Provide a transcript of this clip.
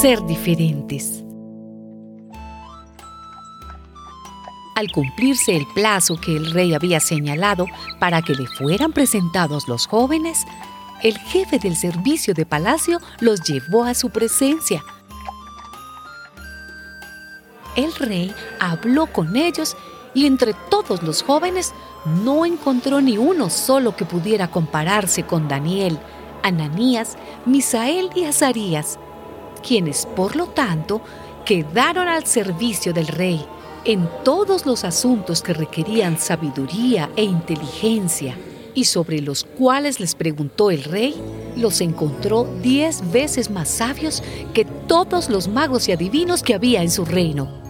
Ser diferentes. al cumplirse el plazo que el rey había señalado para que le fueran presentados los jóvenes, el jefe del servicio de palacio los llevó a su presencia. El rey habló con ellos y entre todos los jóvenes no encontró ni uno solo que pudiera compararse con Daniel, Ananías, Misael y Azarías, quienes por lo tanto quedaron al servicio del rey en todos los asuntos que requerían sabiduría e inteligencia y sobre los cuales les preguntó el rey, los encontró diez veces más sabios que todos los magos y adivinos que había en su reino.